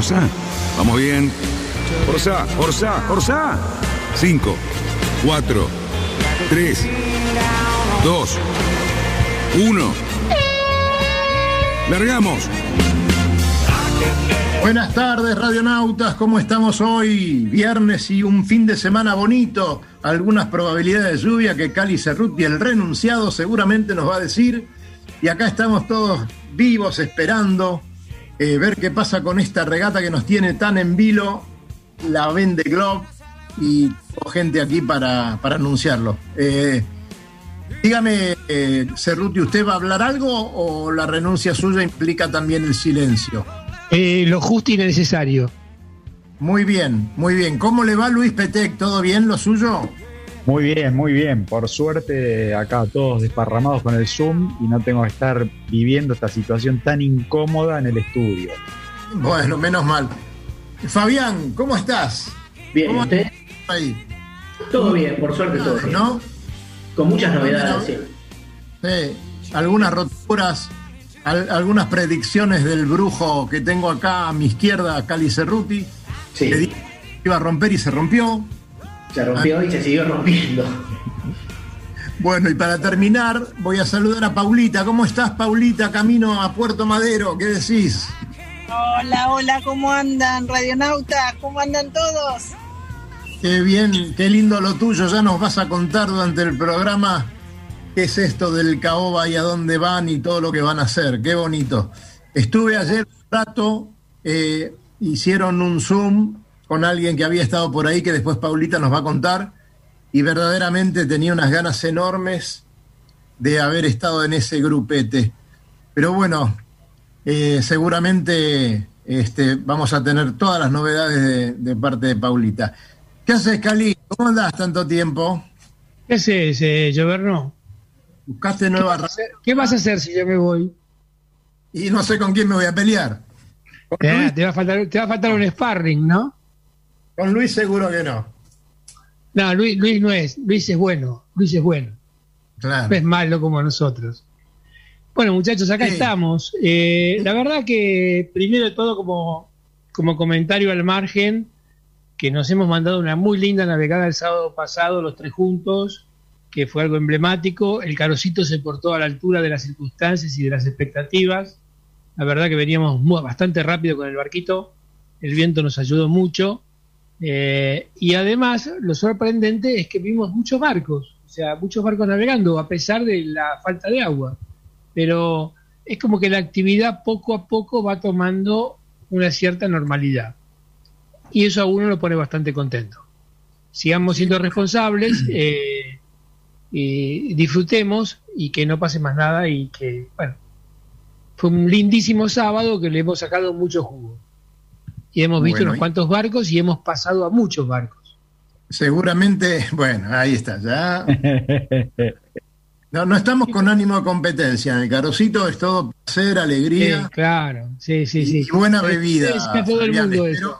Orsa. Vamos bien. Orsa, Orsa, Orsa. 5, 4, 3, 2, 1. Largamos. Buenas tardes, radionautas. ¿Cómo estamos hoy? Viernes y un fin de semana bonito. Algunas probabilidades de lluvia que Cali Cerruti, el renunciado, seguramente nos va a decir. Y acá estamos todos vivos esperando eh, ver qué pasa con esta regata que nos tiene tan en vilo la Vende Globe y gente aquí para, para anunciarlo. Eh, dígame, eh, Cerruti, ¿usted va a hablar algo o la renuncia suya implica también el silencio? Eh, lo justo y necesario. Muy bien, muy bien. ¿Cómo le va Luis Petec? ¿Todo bien lo suyo? Muy bien, muy bien. Por suerte, acá todos desparramados con el Zoom y no tengo que estar viviendo esta situación tan incómoda en el estudio. Bueno, menos mal. Fabián, ¿cómo estás? Bien, ¿Cómo ¿usted? estás ahí? Todo bien, por suerte todo bien. ¿No? Con muchas novedades, sí. Sí. Algunas roturas, al- algunas predicciones del brujo que tengo acá a mi izquierda, Cali Cerruti. Sí. Le dije que iba a romper y se rompió. Se rompió y se siguió rompiendo. Bueno, y para terminar, voy a saludar a Paulita. ¿Cómo estás, Paulita? Camino a Puerto Madero. ¿Qué decís? Hola, hola, ¿cómo andan, radionautas? ¿Cómo andan todos? Qué bien, qué lindo lo tuyo. Ya nos vas a contar durante el programa qué es esto del caoba y a dónde van y todo lo que van a hacer. Qué bonito. Estuve ayer un rato, eh, hicieron un Zoom con alguien que había estado por ahí, que después Paulita nos va a contar, y verdaderamente tenía unas ganas enormes de haber estado en ese grupete. Pero bueno, eh, seguramente este, vamos a tener todas las novedades de, de parte de Paulita. ¿Qué haces, Cali? ¿Cómo andás tanto tiempo? ¿Qué haces, eh, Lloverno? ¿Buscaste ¿Qué, nueva vas a hacer- qué vas a hacer si yo me voy? Y no sé con quién me voy a pelear. Eh, te, va a faltar, te va a faltar un sparring, ¿no? Con Luis seguro que no. No, Luis, Luis no es. Luis es bueno. Luis es bueno. Claro. No es malo como nosotros. Bueno, muchachos, acá Sí. estamos. Eh, la verdad que, primero de todo, como, como comentario al margen, que nos hemos mandado una muy linda navegada el sábado pasado, los tres juntos, que fue algo emblemático. El carocito se portó a la altura de las circunstancias y de las expectativas. La verdad que veníamos muy- bastante rápido con el barquito. El viento nos ayudó mucho. Eh, y además, lo sorprendente es que vimos muchos barcos, o sea, muchos barcos navegando a pesar de la falta de agua. Pero es como que la actividad poco a poco va tomando una cierta normalidad. Y eso a uno lo pone bastante contento. Sigamos siendo responsables, eh, y disfrutemos y que no pase más nada y que, bueno, fue un lindísimo sábado que le hemos sacado mucho jugo. Y hemos visto Bueno, unos cuantos barcos y hemos pasado a muchos barcos. Seguramente, bueno, ahí está, ya. No, no estamos con ánimo de competencia. En el carocito es todo placer, Sí, alegría claro, sí, sí, sí. y buena bebida. Sí, a todo el mundo espero- eso.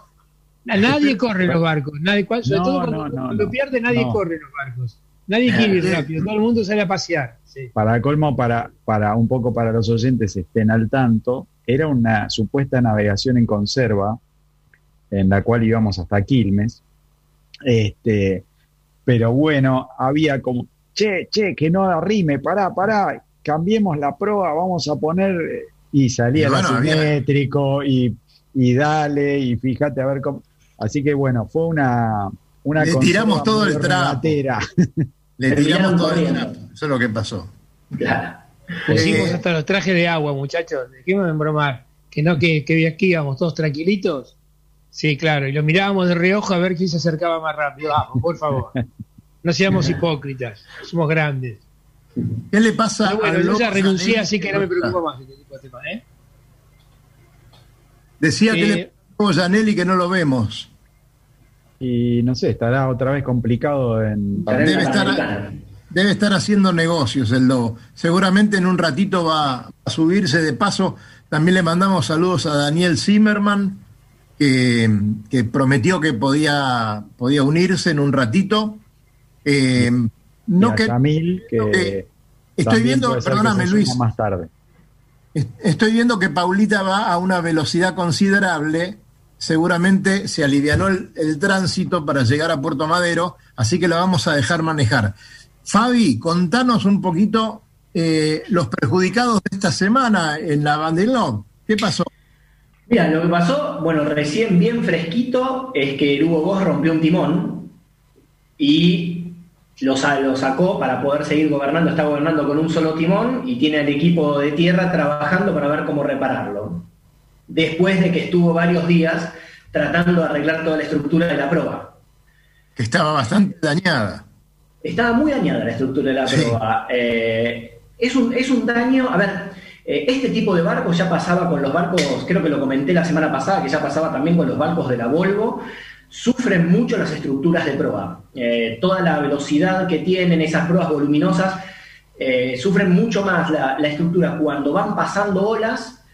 Nadie corre en los barcos, nadie, cuando- sobre No, todo cuando, no, no, cuando no. pierde nadie No. corre en los barcos. Nadie quiere ir Sí. rápido, todo el mundo sale a pasear. sí. Para colmo, para, para un poco para los oyentes estén al tanto, era una supuesta navegación en conserva, en la cual íbamos hasta Quilmes. Este, pero bueno, había como, che, che, que no arrime, pará, pará, cambiemos la proa, vamos a poner, eh, y salía Y bueno, el había- asimétrico, y, y dale, y fíjate a ver cómo. Así que bueno, fue una. una Le tiramos todo el trapo. Le tiramos todo el trapo. Eso es lo que pasó. Claro. Pusimos Eh, hasta los trajes de agua, muchachos. Dejemos de bromar. Que no, que, que aquí íbamos todos tranquilitos. Sí, claro. Y lo mirábamos de reojo a ver quién se acercaba más rápido. Vamos, por favor. No seamos hipócritas. Somos grandes. ¿Qué le pasa Pero bueno, al yo ya renuncié, así que no me preocupo más de este tipo de temas, ¿eh? Decía que Eh, le pasó a que no lo vemos. Y no sé, estará otra vez complicado en. Debe estar-. Debe estar haciendo negocios el lobo. Seguramente en un ratito va a subirse de paso. También le mandamos saludos a Daniel Zimmerman, que, que prometió que podía, podía unirse en un ratito. Eh, no que, Yamil, que no que- estoy viendo, perdóname Luis, Más tarde. est- estoy viendo que Paulita va a una velocidad considerable seguramente se alivianó el, el tránsito para llegar a Puerto Madero, así que la vamos a dejar manejar. Fabi, contanos un poquito eh, los perjudicados de esta semana en la Bandelón. ¿Qué pasó? Mira, lo que pasó, bueno, recién bien fresquito, es que el Hugo Boss rompió un timón y lo, lo sacó para poder seguir gobernando. Está gobernando con un solo timón y tiene al equipo de tierra trabajando para ver cómo repararlo. Después de que estuvo varios días tratando de arreglar toda la estructura de la proa. Que estaba bastante dañada. Estaba muy dañada la estructura de la Sí. proa. Eh, es, un, es un daño, a ver, eh, este tipo de barcos ya pasaba con los barcos, creo que lo comenté la semana pasada, que ya pasaba también con los barcos de la Volvo, sufren mucho las estructuras de proa. Eh, toda la velocidad que tienen esas proas voluminosas, eh, sufren mucho más la, estructura cuando van pasando olas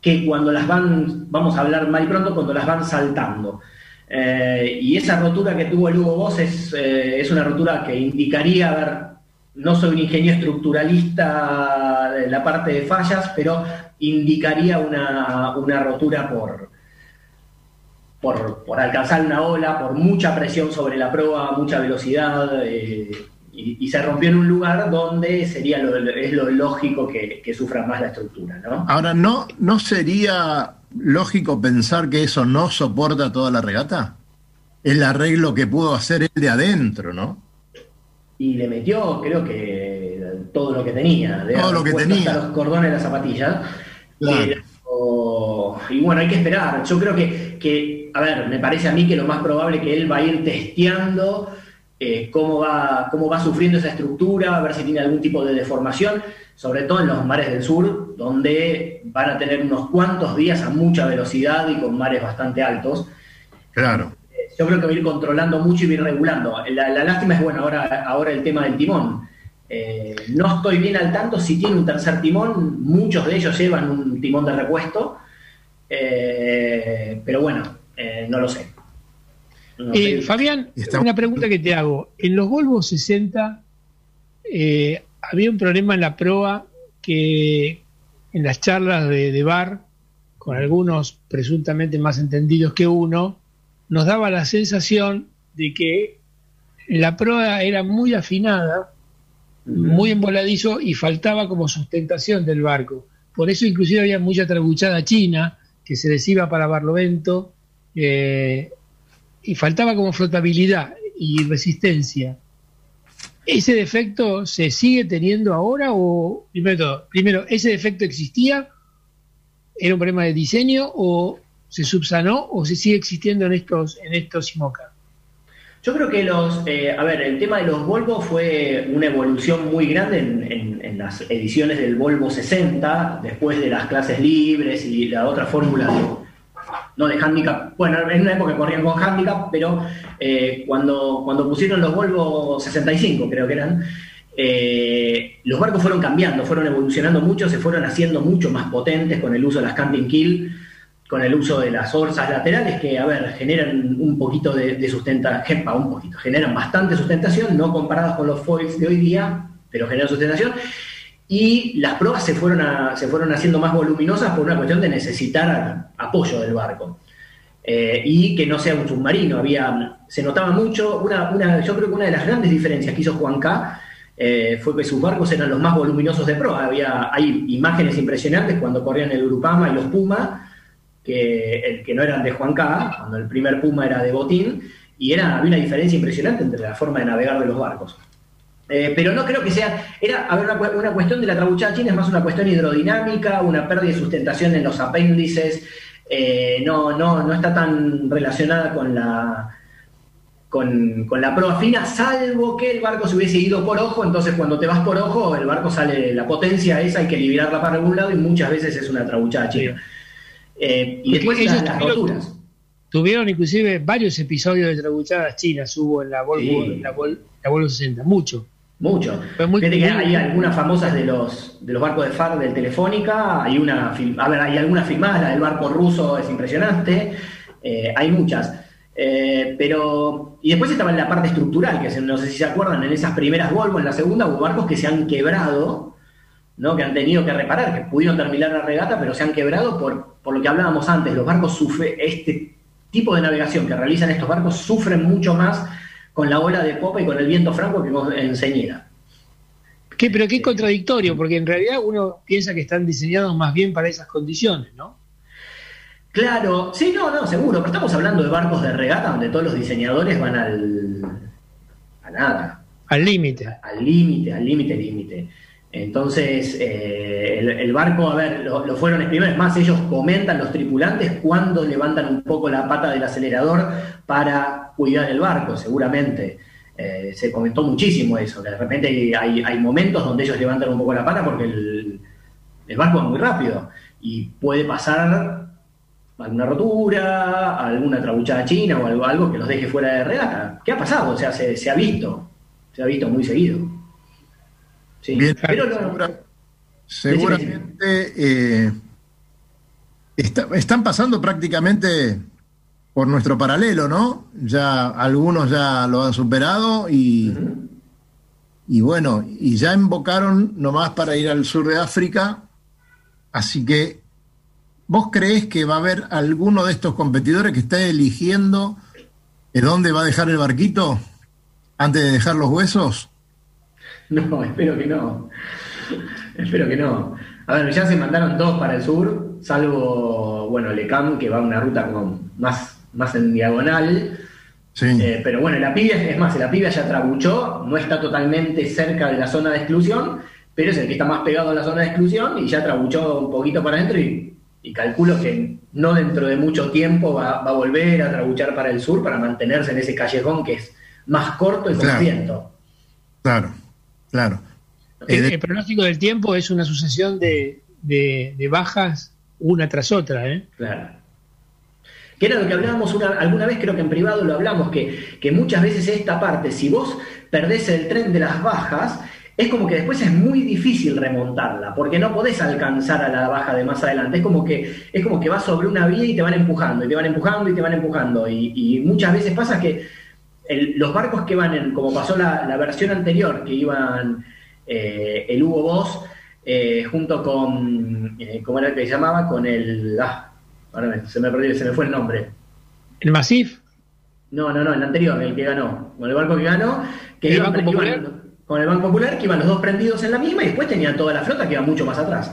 que cuando las van, vamos a hablar mal y pronto, cuando las van saltando. Y esa rotura que tuvo el Hugo Boss es, es una rotura que indicaría, a ver, no soy un ingeniero estructuralista de la parte de fallas, pero indicaría una, una rotura por, por, alcanzar una ola, por mucha presión sobre la proa, mucha velocidad, eh, y, y se rompió en un lugar donde sería lo, es lo lógico que, que sufra más la estructura, ¿no? Ahora, ¿no, ¿no sería lógico pensar que eso no soporta toda la regata? El arreglo que pudo hacer él de adentro, ¿no? Y le metió, creo que todo lo que tenía, de Todo lo que tenía. hasta los cordones de las zapatillas. Claro. Y bueno, hay que esperar. Yo creo que, que, a ver, me parece a mí que lo más probable es que él va a ir testeando eh, cómo, va, cómo va sufriendo esa estructura, a ver si tiene algún tipo de deformación, sobre todo en los mares del sur, donde van a tener unos cuantos días a mucha velocidad y con mares bastante altos Claro. Yo creo que va a ir controlando mucho y va a ir regulando. La, la lástima es, bueno, ahora, ahora el tema del timón. Eh, no estoy bien al tanto si tiene un tercer timón, muchos de ellos llevan un timón de repuesto, eh, pero bueno, eh, no lo sé. No Eh, sé. Fabián, una pregunta que te hago. En los Volvo 60 eh, había un problema en la proa que en las charlas de, de bar, con algunos presuntamente más entendidos que uno, nos daba la sensación de que la proa era muy afinada, muy emboladizo y faltaba como sustentación del barco. Por eso inclusive había mucha trabuchada china que se les iba para Barlovento eh, y faltaba como flotabilidad y resistencia. ¿Ese defecto se sigue teniendo ahora o, primero, primero, ese defecto existía? ¿Era un problema de diseño o se subsanó o se sigue existiendo en estos, en estos IMOCA? Yo creo que los, eh, a ver, el tema de los Volvo fue una evolución muy grande en, las ediciones del Volvo 60, después de las clases libres y la otra fórmula de, no de handicap, bueno, en una época corrían con handicap, pero eh, cuando, cuando pusieron los Volvo 65, creo que eran, eh, los barcos fueron cambiando, fueron evolucionando mucho, se fueron haciendo mucho más potentes con el uso de las camping kill, con el uso de las orzas laterales que, a ver, generan un poquito de, de sustentación, un poquito, generan bastante sustentación, no comparadas con los foils de hoy día, pero generan sustentación. Y las pruebas se fueron, se fueron haciendo más voluminosas por una cuestión de necesitar apoyo del barco. Eh, y que no sea un submarino. Había, se notaba mucho, una- yo creo que una de las grandes diferencias que hizo Juan K eh, fue que sus barcos eran los más voluminosos de proa. Había, hay imágenes impresionantes cuando corrían el Urupama y los Puma, que, el, que no eran de Juan K, cuando el primer Puma era de Botín, y era, había una diferencia impresionante entre la forma de navegar de los barcos. Eh, pero no creo que sea, era, a una, una cuestión de la trabuchada china, es más una cuestión hidrodinámica, una pérdida de sustentación en los apéndices, eh, no, no, no está tan relacionada con la, con, con la proa fina, salvo que el barco se hubiese ido por ojo, entonces cuando te vas por ojo, el barco sale, la potencia esa hay que liberarla para algún lado y muchas veces es una trabuchada china. Eh, y después ellos las, roturas. Tuvieron inclusive varios episodios de trabuchadas chinas, hubo en la Volvo, Sí. la, Vol- la Volvo 60, mucho. Mucho. Muy- Fíjate que hay algunas famosas de los, de los barcos de FAR del Telefónica, hay una, a ver, hay algunas filmadas, la del barco ruso es impresionante, eh, hay muchas. Eh, pero, y después estaba en la parte estructural, que no sé si se acuerdan, en esas primeras Volvo, en la segunda hubo barcos que se han quebrado ¿no? que han tenido que reparar, que pudieron terminar la regata, pero se han quebrado por, por lo que hablábamos antes. Los barcos sufren, este tipo de navegación que realizan estos barcos sufren mucho más con la ola de popa y con el viento franco que con en. ¿Qué, pero qué contradictorio, porque en realidad uno piensa que están diseñados más bien para esas condiciones, ¿no? Claro, sí, no, no, seguro, pero estamos hablando de barcos de regata donde todos los diseñadores van al. a nada. Al límite. Al límite, al límite, límite. Entonces, eh, el, barco, a ver, lo, fueron exprimir, es más, ellos comentan, los tripulantes, cuando levantan un poco la pata del acelerador para cuidar el barco, seguramente. Eh, se comentó muchísimo eso, que de repente hay, momentos donde ellos levantan un poco la pata porque el, barco va muy rápido y puede pasar alguna rotura, alguna trabuchada china o algo, algo que los deje fuera de regata. ¿Qué ha pasado? O sea, se, se ha visto, se ha visto muy seguido. Bien, pero seguramente eh, están pasando prácticamente por nuestro paralelo, ¿no? Ya algunos ya lo han superado y, y bueno, y ya invocaron nomás para ir al sur de África, así que ¿vos crees que va a haber alguno de estos competidores que esté eligiendo dónde va a dejar el barquito antes de dejar los huesos? No, espero que no. espero que no. A ver, ya se mandaron dos para el sur, salvo, bueno, Lecam, que va a una ruta con más, más en diagonal. Sí. Eh, pero bueno, la pibia, es más, la pibia ya trabuchó, no está totalmente cerca de la zona de exclusión, pero es el que está más pegado a la zona de exclusión y ya trabuchó un poquito para adentro y, calculo que no dentro de mucho tiempo va, a volver a trabuchar para el sur para mantenerse en ese callejón que es más corto y viento. Claro. Claro. El, pronóstico del tiempo es una sucesión de, bajas una tras otra. ¿eh? Claro. Que era lo que hablábamos alguna vez, creo que en privado lo hablamos, que, que muchas veces esta parte, si vos perdés el tren de las bajas, es como que después es muy difícil remontarla, porque no podés alcanzar a la baja de más adelante. Es como que, es como que vas sobre una vía y te van empujando, y te van empujando y te van empujando. Y, y muchas veces pasa que los barcos que van en, como pasó la, versión anterior, que iban eh, el Hugo Boss eh, junto con, eh, ¿cómo era que se llamaba? Con el, ah, ahora se me perdió, se me fue el nombre. ¿El Masif? No, no, no, el anterior, el que ganó, con el barco que ganó, que ¿El Banco Popular? con el Banco Popular, que iban los dos prendidos en la misma y después tenían toda la flota que iba mucho más atrás.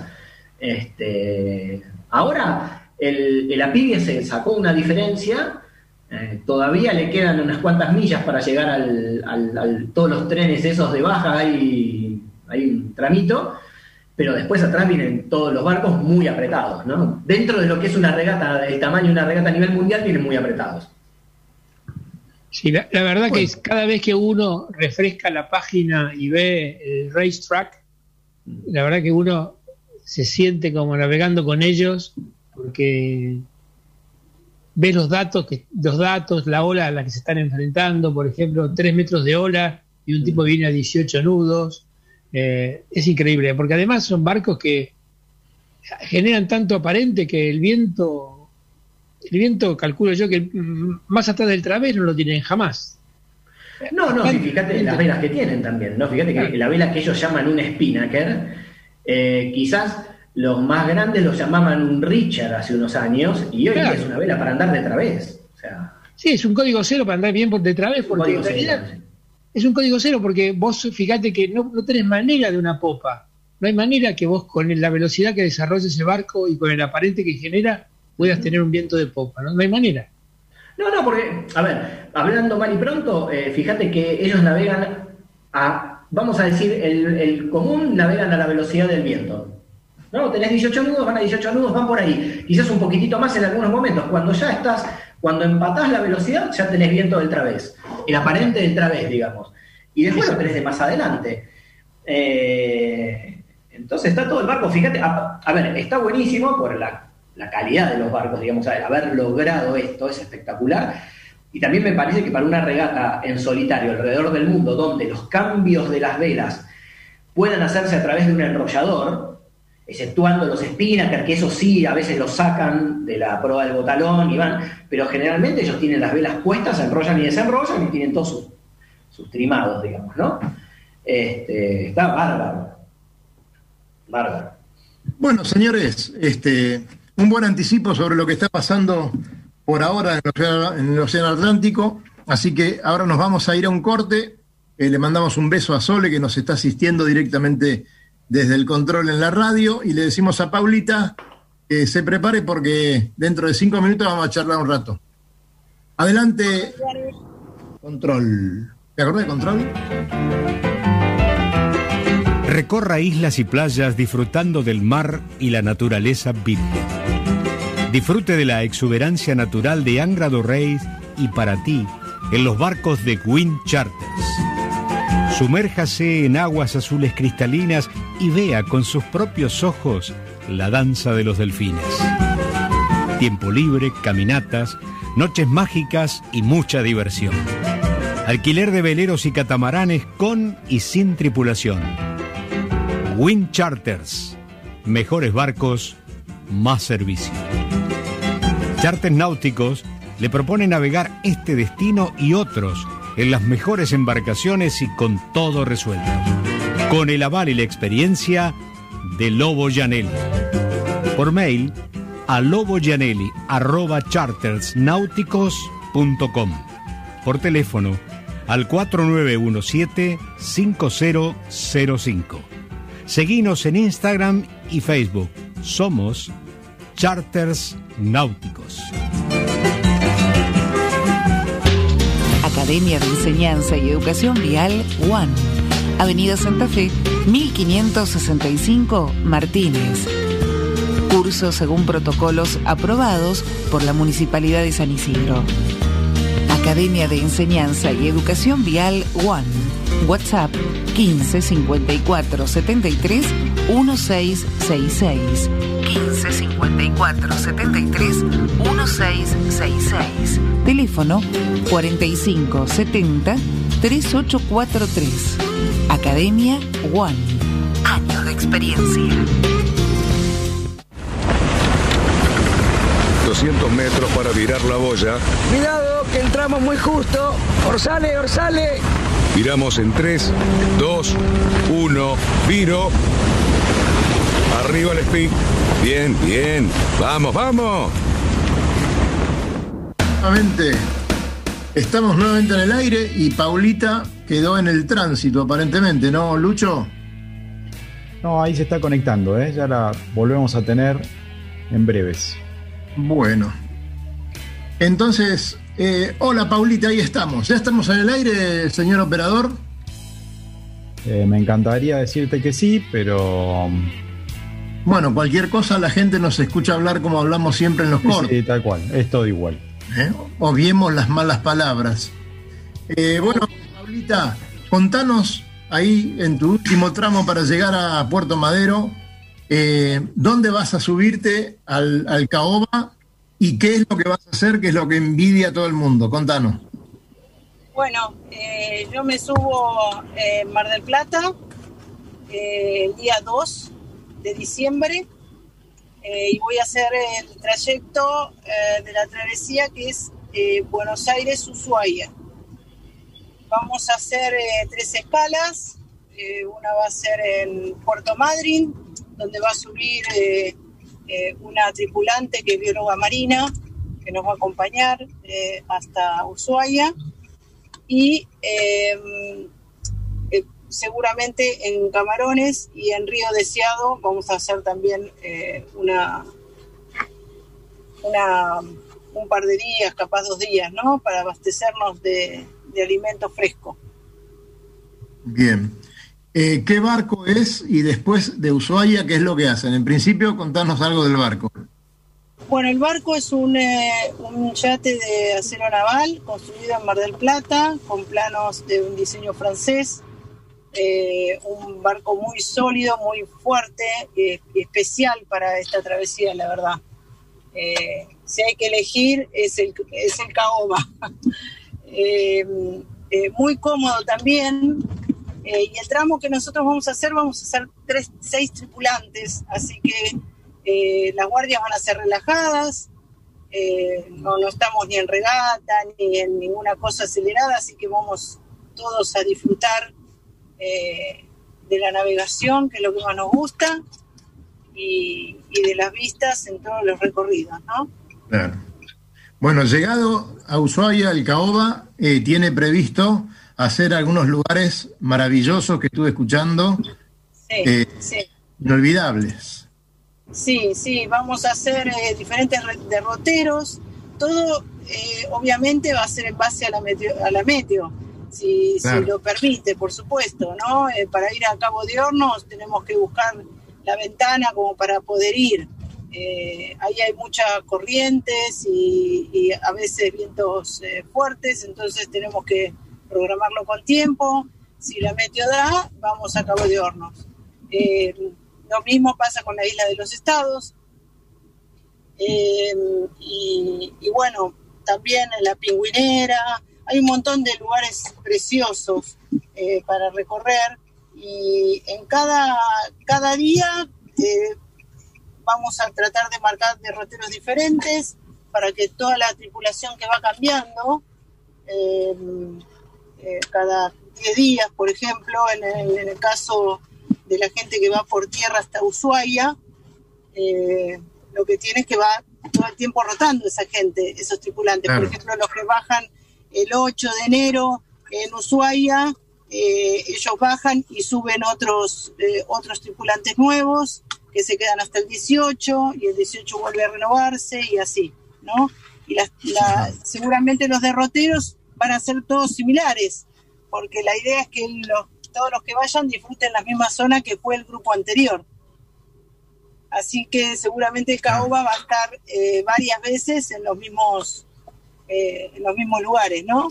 Este, ahora, el, el Apivia se sacó una diferencia eh, todavía le quedan unas cuantas millas para llegar al, todos los trenes esos de baja, hay, hay un tramito, pero después atrás vienen todos los barcos muy apretados, ¿no? Dentro de lo que es una regata del tamaño de una regata a nivel mundial, vienen muy apretados. Sí, la, verdad que es, cada vez que uno refresca la página y ve el racetrack, la verdad que uno se siente como navegando con ellos, porque ves los datos, que, los datos, la ola a la que se están enfrentando, por ejemplo, 3 metros de ola y un tipo viene a 18 nudos. Eh, es increíble, porque además son barcos que generan tanto aparente que el viento, el viento calculo yo que más atrás del través no lo tienen jamás. No, no, fíjate las velas que tienen también, ¿no? Fíjate que la vela que ellos llaman un spinnaker, eh, quizás los más grandes lo llamaban un Richard hace unos años y hoy es una vela para andar de través. O sea, sí, es un código cero para andar bien por de través, porque en realidad es un código cero porque vos fíjate que no, no tenés manera de una popa. No hay manera que vos con la velocidad que desarrolla ese barco y con el aparente que genera puedas tener un viento de popa, ¿no? No hay manera. No, no, porque, a ver, hablando mal y pronto, eh, fíjate que ellos navegan a, vamos a decir, el, el común navegan a la velocidad del viento. ¿No? Tenés 18 nudos, van a 18 nudos, van por ahí. Quizás un poquitito más en algunos momentos. Cuando ya estás, cuando empatás la velocidad, ya tenés viento del través. El aparente del través, digamos. Y después lo tenés de más adelante. Eh, entonces está todo el barco, fíjate, a, ver, está buenísimo por la, calidad de los barcos, digamos, haber logrado esto es espectacular. Y también me parece que para una regata en solitario alrededor del mundo, donde los cambios de las velas puedan hacerse a través de un enrollador, exceptuando los Spinnaker, que eso sí, a veces los sacan de la prueba del botalón y van, pero generalmente ellos tienen las velas puestas, enrollan y desenrollan y tienen todos sus, trimados, digamos, ¿no? Este, está bárbaro. Bárbaro. Bueno, señores, este, un buen anticipo sobre lo que está pasando por ahora en el Océano, en el Océano Atlántico. Así que ahora nos vamos a ir a un corte. Eh, le mandamos un beso a Sole que nos está asistiendo directamente desde el control en la radio y le decimos a Paulita que se prepare porque dentro de cinco minutos vamos a charlar un rato. Adelante, control. ¿Te acordás de control? Recorra islas y playas disfrutando del mar y la naturaleza virgen. Disfrute de la exuberancia natural de Angra do Reis y para ti en los barcos de Wind Charters. Sumérjase en aguas azules cristalinas y vea con sus propios ojos la danza de los delfines. Tiempo libre, caminatas, noches mágicas y mucha diversión. Alquiler de veleros y catamaranes con y sin tripulación. Wind Charters. Mejores barcos, más servicio. Charters náuticos le propone navegar este destino y otros en las mejores embarcaciones y con todo resuelto. Con el aval y la experiencia de Lobo Janelli. Por mail a loboyanelli.chartersnáuticos.com. Por teléfono al 4917-5005. Seguinos en Instagram y Facebook. Somos Charters Náuticos. Academia de Enseñanza y Educación Vial One. Avenida Santa Fe, 1565 Martínez. Cursos según protocolos aprobados por la Municipalidad de San Isidro. Academia de Enseñanza y Educación Vial One. WhatsApp 15 54 73 1666. 15 54 73 1666. Teléfono 45 70 3843. Academia One. Años de experiencia. 200 metros para virar la boya. Cuidado, que entramos muy justo. Orsale, orsale. Viramos en 3, 2, 1, viro. Arriba el speed. Bien, bien. Vamos, vamos. Nuevamente, estamos nuevamente en el aire y Paulita quedó en el tránsito aparentemente, ¿no, Lucho? No, ahí se está conectando, ¿eh? ya la volvemos a tener en breves. Bueno. Entonces, eh, hola Paulita, ahí estamos. ¿Ya estamos en el aire, señor operador? Eh, me encantaría decirte que sí, pero... Bueno, cualquier cosa la gente nos escucha hablar como hablamos siempre en los cortes. Sí, tal cual, es todo igual. ¿eh? Obviemos las malas palabras. Eh, bueno, Paulita, contanos ahí en tu último tramo para llegar a Puerto Madero, eh, ¿dónde vas a subirte al, al Caoba y qué es lo que vas a hacer, qué es lo que envidia a todo el mundo? Contanos. Bueno, eh, yo me subo en Mar del Plata eh, el día 2 de diciembre eh, y voy a hacer el trayecto eh, de la travesía que es eh, Buenos Aires-Ushuaia. Vamos a hacer tres escalas. Una va a ser en Puerto Madryn, donde va a subir una tripulante que es bióloga marina, que nos va a acompañar hasta Ushuaia. Y seguramente en Camarones y en Río Deseado vamos a hacer también eh, una, una, un par de días, capaz dos días, ¿no? Para abastecernos de, de alimento fresco. Bien. Eh, ¿Qué barco es? Y después de Ushuaia, ¿qué es lo que hacen? En principio, contanos algo del barco. Bueno, el barco es un, eh, un yate de acero naval construido en Mar del Plata, con planos de un diseño francés. Eh, un barco muy sólido, muy fuerte eh, especial para esta travesía, la verdad. Eh, si hay que elegir, es el, es el Caoba. Muy cómodo también. Y el tramo que nosotros vamos a hacer, vamos a hacer tres, seis tripulantes, así que las guardias van a ser relajadas, no estamos ni en regata ni en ninguna cosa acelerada, así que vamos todos a disfrutar eh, de la navegación, que es lo que más nos gusta. y, de las vistas en todos los recorridos, ¿no? Claro. Bueno, llegado a Ushuaia, el Caoba eh, tiene previsto hacer algunos lugares maravillosos que estuve escuchando, sí, sí. inolvidables. Sí, sí, vamos a hacer diferentes derroteros, todo obviamente va a ser en base a la meteo, a la meteo si, lo permite, por supuesto, ¿no? Eh, para ir a Cabo de Hornos tenemos que buscar la ventana como para poder ir. Eh, ahí hay muchas corrientes y, a veces vientos eh, fuertes, entonces tenemos que programarlo con tiempo. Si la meteo da, vamos a Cabo de Hornos. lo mismo pasa con la isla de los estados. y, y bueno, también en la pingüinera, hay un montón de lugares preciosos eh, para recorrer y en cada, cada día eh, vamos a tratar de marcar derroteros diferentes para que toda la tripulación que va cambiando, eh, cada 10 días, por ejemplo, en el, en el, caso de la gente que va por tierra hasta Ushuaia, lo que tiene es que va todo el tiempo rotando esa gente, esos tripulantes. Por ejemplo, los que bajan el 8 de enero en Ushuaia, eh, ellos bajan y suben otros, eh, otros tripulantes nuevos que se quedan hasta el 18 y el 18 vuelve a renovarse y así, ¿no? Y seguramente los derroteros van a ser todos similares, porque la idea es que todos los que vayan disfruten la misma zona que fue el grupo anterior. Así que seguramente Caoba va a estar eh, varias veces en los mismos eh, en los mismos lugares, ¿no?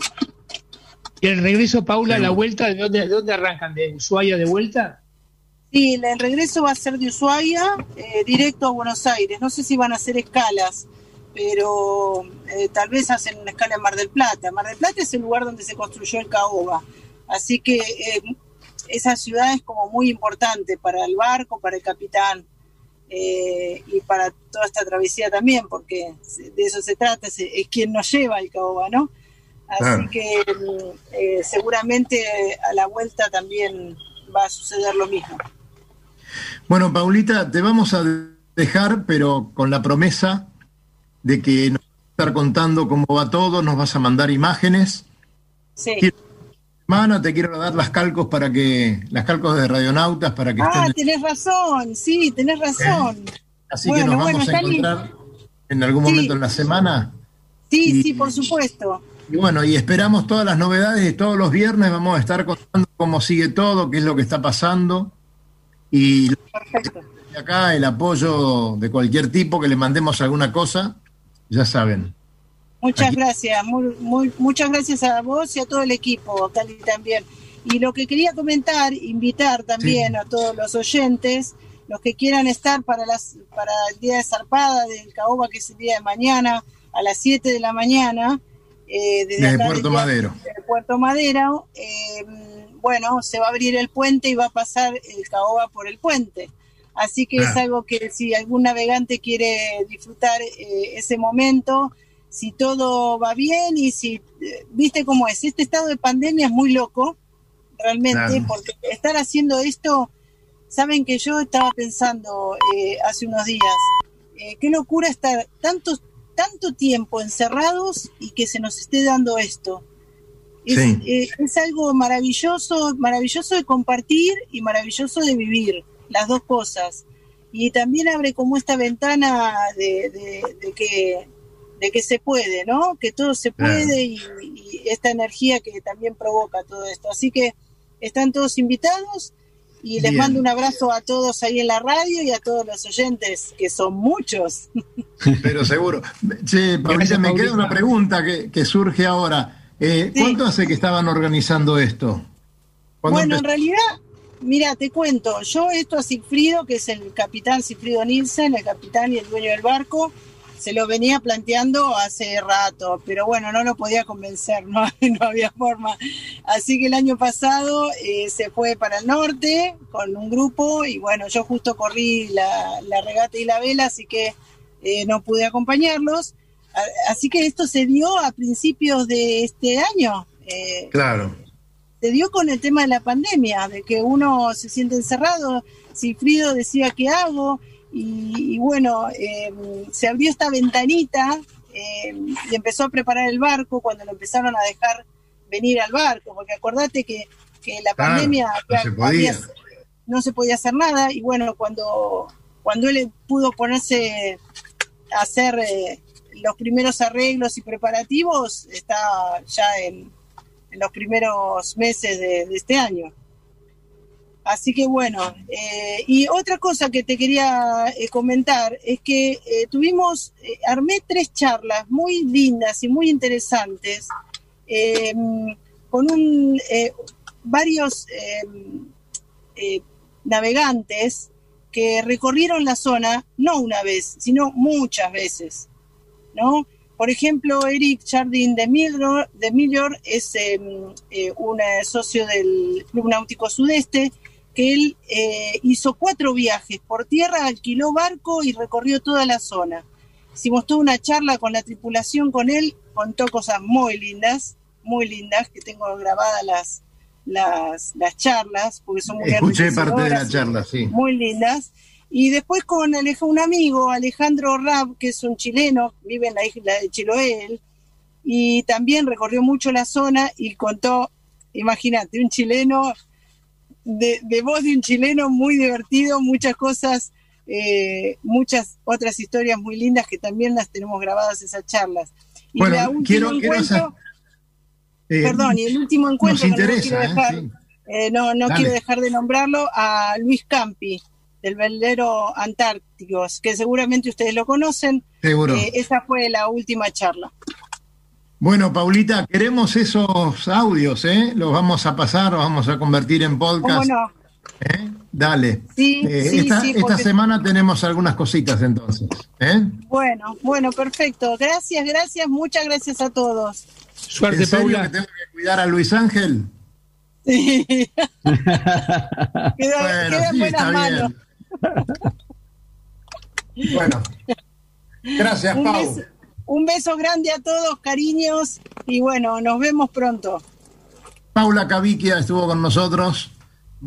¿Y el regreso, Paula, la vuelta, ¿de dónde, de dónde arrancan? ¿De Ushuaia de vuelta? Sí, el regreso va a ser de Ushuaia eh, directo a Buenos Aires. No sé si van a hacer escalas, pero eh, tal vez hacen una escala en Mar del Plata. Mar del Plata es el lugar donde se construyó el Caoba. Así que esa ciudad es como muy importante para el barco, para el capitán. Eh, y para toda esta travesía también, porque de eso se trata, es, quien nos lleva al caoba, ¿no? Así que eh, seguramente a la vuelta también va a suceder lo mismo. Bueno, Paulita, te vamos a dejar, pero con la promesa de que nos vas a estar contando cómo va todo, nos vas a mandar imágenes. Sí. Mana, te quiero dar las calcos para que, las calcos de radionautas para que Ah, tenés razón, sí, tenés razón. Así que nos vamos a encontrar en algún momento en la semana. Sí, sí, por supuesto. Y bueno, y esperamos todas las novedades y todos los viernes vamos a estar contando cómo sigue todo, qué es lo que está pasando. Y acá el apoyo de cualquier tipo que le mandemos alguna cosa, ya saben. Muchas gracias, muy, muchas gracias a vos y a todo el equipo, Cali también. Y lo que quería comentar, invitar también a todos los oyentes, los que quieran estar para, las, para el día de zarpada del Caoba, que es el día de mañana, a las 7 de la mañana, eh, desde, Puerto Madero. Puerto Madero, eh, bueno, se va a abrir el puente y va a pasar el Caoba por el puente. Así que es ah. algo que si algún navegante quiere disfrutar eh, ese momento, si todo va bien y si, viste cómo es, este estado de pandemia es muy loco, realmente, porque estar haciendo esto, saben que yo estaba pensando eh, hace unos días, eh, qué locura estar tanto, tanto tiempo encerrados y que se nos esté dando esto. Es, eh, es algo maravilloso, maravilloso de compartir y maravilloso de vivir, las dos cosas. Y también abre como esta ventana de que de que se puede, ¿no? Que todo se puede y, esta energía que también provoca todo esto. Así que están todos invitados y les mando un abrazo a todos ahí en la radio y a todos los oyentes, que son muchos. Pero seguro. Che, Paulita, me queda una pregunta que, surge ahora. Eh, ¿Cuánto hace que estaban organizando esto? Bueno, en realidad, mira, te cuento, yo esto a Sigfrido, que es el capitán Sigfrido Nielsen, el capitán y el dueño del barco, se lo venía planteando hace rato, pero bueno, no lo podía convencer, no, no había forma. Así que el año pasado eh, se fue para el norte con un grupo y bueno, yo justo corrí la, regata y la vela, así que eh, no pude acompañarlos. Así que esto se dio a principios de este año. Eh, claro. Se dio con el tema de la pandemia, de que uno se siente encerrado. Frido decía, ¿qué hago? Y, bueno, em, se abrió esta ventanita em, y empezó a preparar el barco cuando lo empezaron a dejar venir al barco, porque acordate que, la pandemia no se, podía. hacer nada y bueno, cuando, cuando él pudo ponerse a hacer eh, los primeros arreglos y preparativos, está ya en, los primeros meses de este año. Así que bueno, eh, y otra cosa que te quería eh, comentar es que eh, tuvimos, armé tres charlas muy lindas y muy interesantes em, con un, varios em, navegantes que recorrieron la zona no una vez, sino muchas veces, ¿no? Por ejemplo, Eric Jardín de Millor, de Millor es em, un socio del Club Náutico Sudeste que él eh, hizo cuatro viajes por tierra, alquiló barco y recorrió toda la zona. Hicimos toda una charla con la tripulación con él, contó cosas muy lindas, muy lindas, que tengo grabadas las, las, las charlas, porque son muy Escuché parte de la charla, sí. Muy lindas. Y después con un amigo, Alejandro Rab, que es un chileno, vive en la isla de Chiloé, y también recorrió mucho la zona y contó, imagínate, un chileno de, voz de un chileno muy divertido, muchas cosas, eh, muchas otras historias muy lindas que también las tenemos grabadas esas charlas. Y bueno, quiero, encuentro, eh, perdón, y el último encuentro que no quiero ¿eh? dejar, no, no quiero dejar de nombrarlo, a Luis Campi, del velero Antárticos, que seguramente ustedes lo conocen. Seguro. esa fue la última charla. Bueno, Paulita, queremos esos audios, ¿eh? Los vamos a pasar, los vamos a convertir en podcast. ¿Cómo ¿Eh? Dale. Sí, eh, esta, esta semana tenemos algunas cositas entonces. ¿eh? Bueno, bueno, perfecto. Gracias, gracias, muchas gracias a todos. Suerte, Paula. que tengo que cuidar a Luis Ángel? Sí. queda, bueno, en buenas manos. bueno. Gracias, Pau. Un beso grande a todos, cariños, y bueno, nos vemos pronto. Paula Caviquia estuvo con nosotros,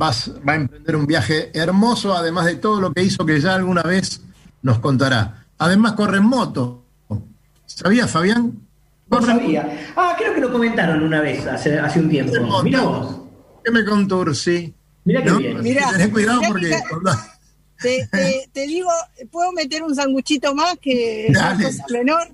va a emprender un viaje hermoso, además de todo lo que hizo que ya alguna vez nos contará. Además corre en moto. ¿Sabía, Fabián? No sabía. Ah, creo que lo comentaron una vez, hace, hace un tiempo. Mirá vos. ¿Qué me contur, sí? Mirá que bien. Mirá, Tenés cuidado porque... Te, te, digo, ¿puedo meter un sanguchito más que es menor?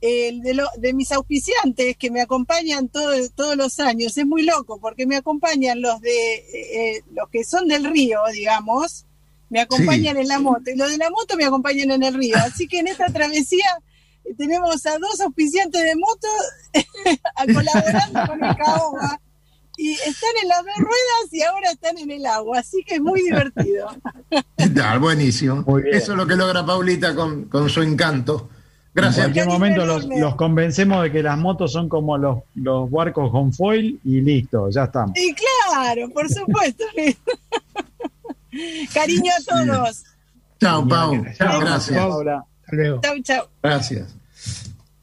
De, de, mis auspiciantes que me acompañan todos los años. Es muy loco porque me acompañan los de eh, eh, los que son del río, digamos, me acompañan en la moto y los de la moto me acompañan en el río. Así que en esta travesía eh, tenemos a dos auspiciantes de moto colaborando con el caoba y están en las dos ruedas y ahora están en el agua, así que es muy divertido. buenísimo. Eso es lo que logra Paulita con, con su encanto. Gracias. En cualquier momento los, convencemos de que las motos son como los, los barcos con foil y listo, ya estamos. Y claro, por supuesto. Cariño a todos. Chao, Pau. Chao, gracias. Chao, chao. Gracias.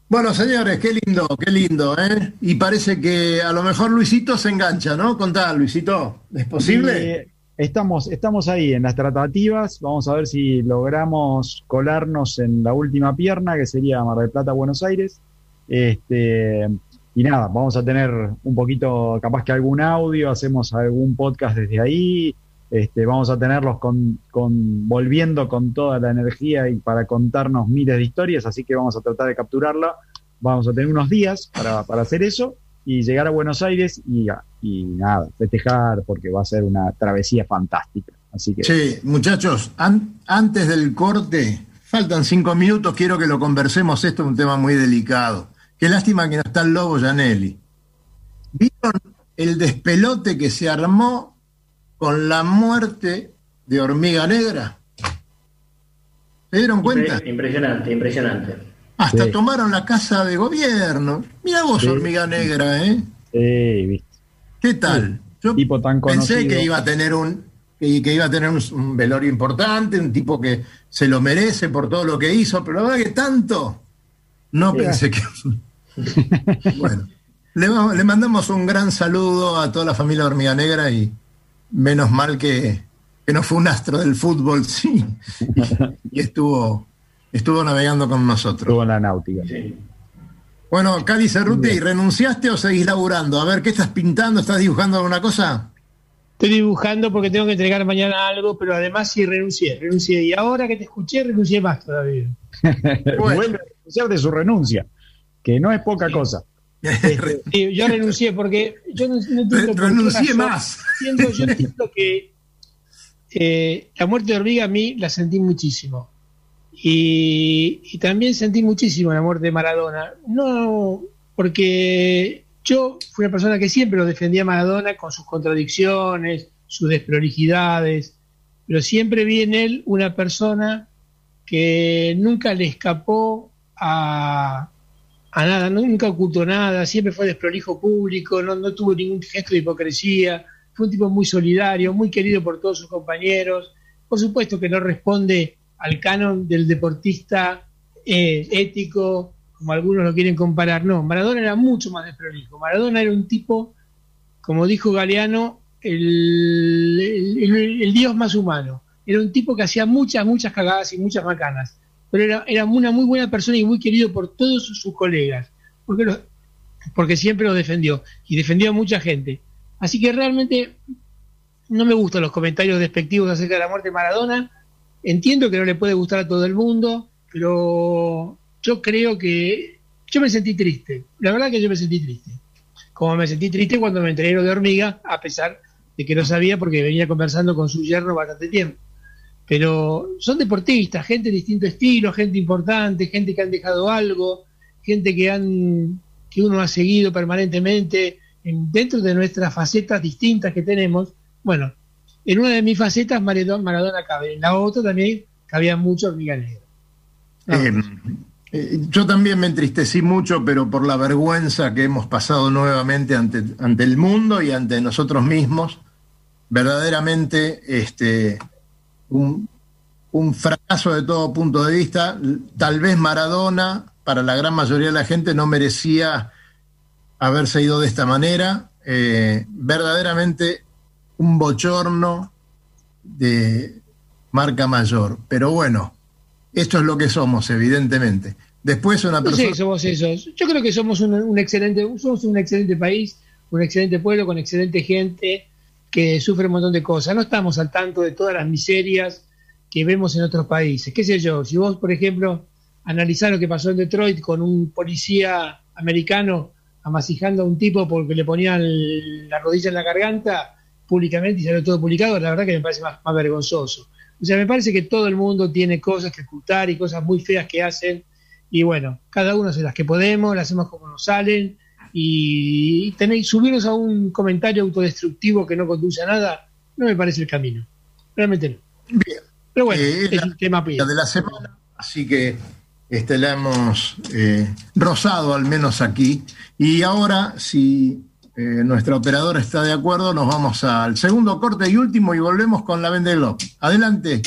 Bueno, señores, qué lindo, qué lindo, ¿eh? Y parece que a lo mejor Luisito se engancha, ¿no? Contá, Luisito, ¿es posible? Estamos, estamos ahí en las tratativas, vamos a ver si logramos colarnos en la última pierna, que sería Mar del Plata, Buenos Aires. Este, y nada, vamos a tener un poquito, capaz que algún audio, hacemos algún podcast desde ahí, este, vamos a tenerlos con, con, volviendo con toda la energía y para contarnos miles de historias, así que vamos a tratar de capturarla. Vamos a tener unos días para, para hacer eso y llegar a Buenos Aires y, y nada, festejar porque va a ser una travesía fantástica. Así que... Sí, muchachos, antes del corte, faltan cinco minutos, quiero que lo conversemos, esto es un tema muy delicado. Qué lástima que no está el lobo Janelli. ¿Vieron el despelote que se armó con la muerte de Hormiga Negra? ¿Se dieron cuenta? Impresionante, impresionante. Hasta tomaron la casa de gobierno. Mira vos, hormiga negra, ¿eh? Sí, viste. ¿Qué tal? Yo tipo tan pensé que iba a tener un que, iba a tener un, velorio importante, un tipo que se lo merece por todo lo que hizo, pero la verdad que tanto no pensé que. bueno, le, le, mandamos un gran saludo a toda la familia Hormiga Negra y menos mal que, que no fue un astro del fútbol, sí, y, estuvo, estuvo navegando con nosotros. Estuvo en la náutica. Bueno, Cali Cerruti, ¿renunciaste o seguís laburando? A ver, ¿qué estás pintando? ¿Estás dibujando alguna cosa? Estoy dibujando porque tengo que entregar mañana algo, pero además sí renuncié, renuncié. Y ahora que te escuché, renuncié más todavía. Vuelve a renunciar de su renuncia, que no es poca cosa. Sí, yo renuncié porque yo no, entiendo por qué Renuncié más. Entiendo- yo entiendo que eh, la muerte de Hormiga a mí la sentí muchísimo. Y, también sentí muchísimo la muerte de Maradona. No, porque yo fui una persona que siempre lo defendía a Maradona con sus contradicciones, sus desprolijidades, pero siempre vi en él una persona que nunca le escapó a, a nada, nunca ocultó nada, siempre fue desprolijo público, no, no tuvo ningún gesto de hipocresía, fue un tipo muy solidario, muy querido por todos sus compañeros. Por supuesto que no responde al canon del deportista eh, ético, como algunos lo quieren comparar. No, Maradona era mucho más desprolijo. Maradona era un tipo, como dijo Galeano, el, el- dios más humano. Era un tipo que hacía muchas, muchas cagadas y muchas macanas. Pero era, era una muy buena persona y muy querido por todos sus, sus colegas. Porque, lo- porque siempre lo defendió. Y defendió a mucha gente. Así que realmente no me gustan los comentarios despectivos acerca de la muerte de Maradona. Entiendo que no le puede gustar a todo el mundo, pero yo creo que yo me sentí triste. La verdad que yo me sentí triste. Como me sentí triste cuando me lo de Hormiga, a pesar de que no sabía porque venía conversando con su yerno bastante tiempo. Pero son deportistas, gente de distinto estilo, gente importante, gente que han dejado algo, gente que han que uno ha seguido permanentemente en- dentro de nuestras facetas distintas que tenemos. Bueno, en una de mis facetas Maradona, cabe, en la otra también cabía mucho hormiga negra. Eh, eh, yo también me entristecí mucho, pero por la vergüenza que hemos pasado nuevamente ante, el mundo y ante nosotros mismos, verdaderamente este, un, un fracaso de todo punto de vista. Tal vez Maradona, para la gran mayoría de la gente, no merecía haberse ido de esta manera. Eh, verdaderamente un bochorno de marca mayor. Pero bueno, esto es lo que somos, evidentemente. Después una persona... somos esos. Yo creo que somos un, un excelente, somos un excelente país, un excelente pueblo con excelente gente que sufre un montón de cosas. No estamos al tanto de todas las miserias que vemos en otros países. ¿Qué sé yo? Si vos, por ejemplo, analizás lo que pasó en Detroit con un policía americano amasijando a un tipo porque le ponían la rodilla en la garganta públicamente y salió todo publicado, la verdad que me parece más, más vergonzoso. O sea, me parece que todo el mundo tiene cosas que ocultar y cosas muy feas que hacen y bueno, cada uno hace las que podemos, las hacemos como nos salen y tener, subirnos a un comentario autodestructivo que no conduce a nada, no me parece el camino. Realmente no. Bien. Pero bueno, Eh, es la- un tema de la semana, así que este, la hemos eh, rozado al menos aquí. Y ahora, si eh, nuestra operadora está de acuerdo, nos vamos al segundo corte y último y volvemos con la Vende Globe. Adelante.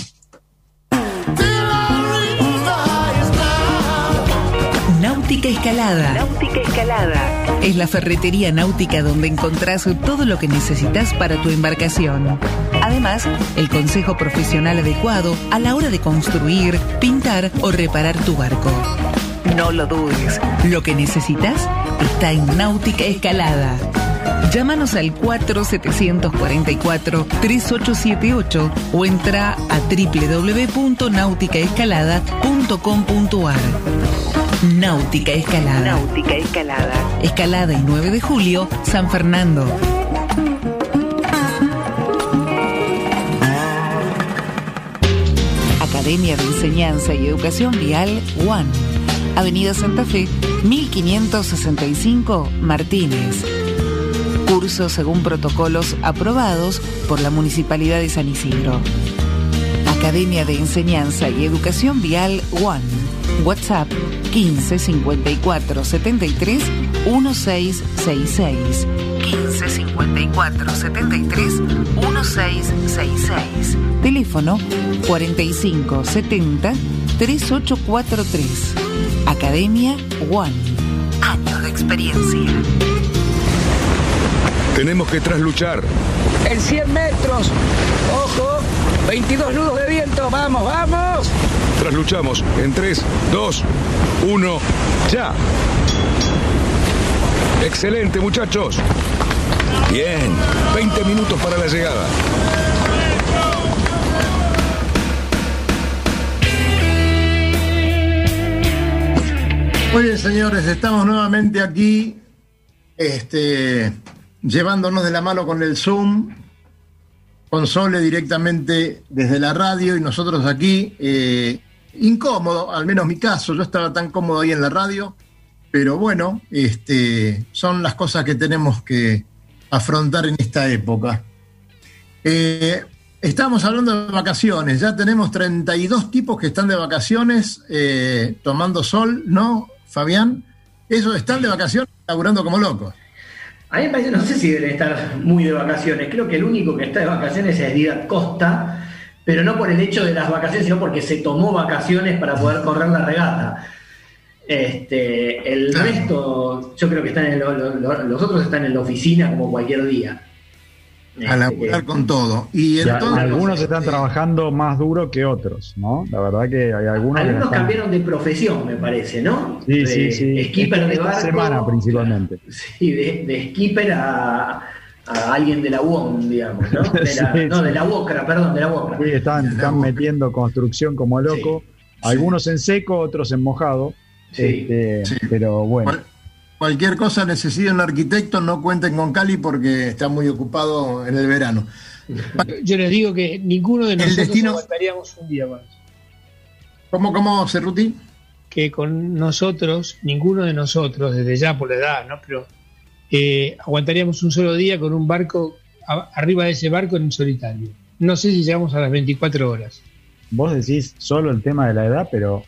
Náutica Escalada. Náutica Escalada. Es la ferretería náutica donde encontrás todo lo que necesitas para tu embarcación. Además, el consejo profesional adecuado a la hora de construir, pintar o reparar tu barco. No lo dudes, lo que necesitas está en Náutica Escalada. Llámanos al 4744-3878 o entra a www.nauticaescalada.com.ar. Náutica Escalada. Náutica Escalada. Escalada y 9 de julio, San Fernando. Academia de Enseñanza y Educación Vial One. Avenida Santa Fe, 1565 Martínez. Cursos según protocolos aprobados por la Municipalidad de San Isidro. Academia de Enseñanza y Educación Vial One. WhatsApp 15 54 73 1666. 15 54 73 1666. Teléfono 45 70 3843. Academia One. Años de experiencia. Tenemos que trasluchar. En 100 metros. Ojo. 22 nudos de viento, vamos, vamos. Trasluchamos en 3, 2, 1, ya. Excelente, muchachos. Bien, 20 minutos para la llegada. Muy bien, señores, estamos nuevamente aquí, este, llevándonos de la mano con el Zoom, con Sole directamente desde la radio y nosotros aquí, eh, incómodo, al menos mi caso, yo estaba tan cómodo ahí en la radio, pero bueno, este, son las cosas que tenemos que afrontar en esta época. Eh, estamos hablando de vacaciones, ya tenemos 32 tipos que están de vacaciones eh, tomando sol, ¿no, Fabián? Esos están de vacaciones laburando como locos. A mí me parece, no sé si deben estar muy de vacaciones, creo que el único que está de vacaciones es Díaz Costa, pero no por el hecho de las vacaciones, sino porque se tomó vacaciones para poder correr la regata. Este, el Claro. resto, yo creo que están en lo- lo- lo- los otros están en la oficina como cualquier día. A Este, laburar con todo. Y entonces, algunos están trabajando más duro que otros, ¿no? La verdad que hay algunos que Algunos están- cambiaron de profesión, me parece, ¿no? Sí, de sí, sí. skipper de Esta barco. semana principalmente. Sí, de, de skipper a, a alguien de la UOM, digamos, ¿no? De la, Sí, no, de la UOCRA, perdón, de la UOCRA. Sí, están, están metiendo construcción como loco. Algunos en seco, otros en mojado. Sí. Este, Sí. Pero bueno, cualquier cosa necesita un arquitecto, no cuenten con Cali porque está muy ocupado en el verano. Yo les digo que ninguno de El nosotros destino- aguantaríamos un día más. ¿Cómo, cómo, Cerruti? Que con nosotros, ninguno de nosotros, desde ya por la edad, ¿no? Pero eh, aguantaríamos un solo día con un barco, a- arriba de ese barco en un solitario. No sé si llegamos a las 24 horas. vos decís solo el tema de la edad, pero